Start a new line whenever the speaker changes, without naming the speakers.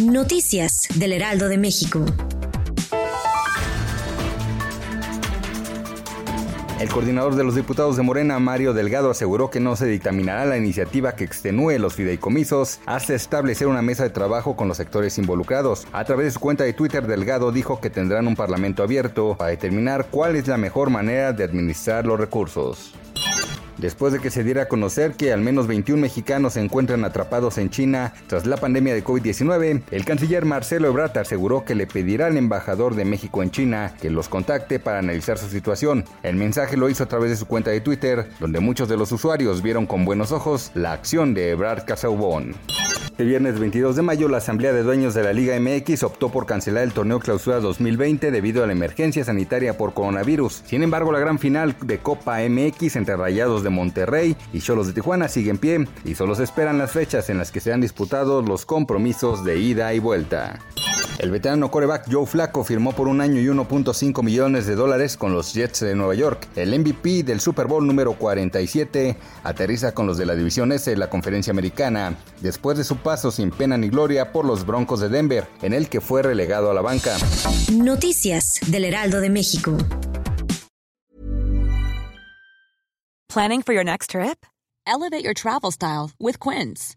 Noticias del Heraldo de México.
El coordinador de los diputados de Morena, Mario Delgado, aseguró que no se dictaminará la iniciativa que extenúe los fideicomisos hasta establecer una mesa de trabajo con los sectores involucrados. A través de su cuenta de Twitter, Delgado dijo que tendrán un parlamento abierto para determinar cuál es la mejor manera de administrar los recursos después de que se diera a conocer que al menos 21 mexicanos se encuentran atrapados en China tras la pandemia de COVID-19, el canciller Marcelo Ebrard aseguró que le pedirá al embajador de México en China que los contacte para analizar su situación. El mensaje lo hizo a través de su cuenta de Twitter, donde muchos de los usuarios vieron con buenos ojos la acción de Ebrard Casaubon. El viernes 22 de mayo, la Asamblea de Dueños de la Liga MX optó por cancelar el torneo Clausura 2020 debido a la emergencia sanitaria por coronavirus. Sin embargo, la gran final de Copa MX entre Rayados de Monterrey y Cholos de Tijuana sigue en pie y solo se esperan las fechas en las que se han disputado los compromisos de ida y vuelta. El veterano coreback Joe Flacco firmó por un año y 1.5 millones de dólares con los Jets de Nueva York. El MVP del Super Bowl número 47 aterriza con los de la División S de la Conferencia Americana, después de su paso sin pena ni gloria por los Broncos de Denver, en el que fue relegado a la banca.
Noticias del Heraldo de México.
Planning for your next trip? Elevate your travel style with Quince.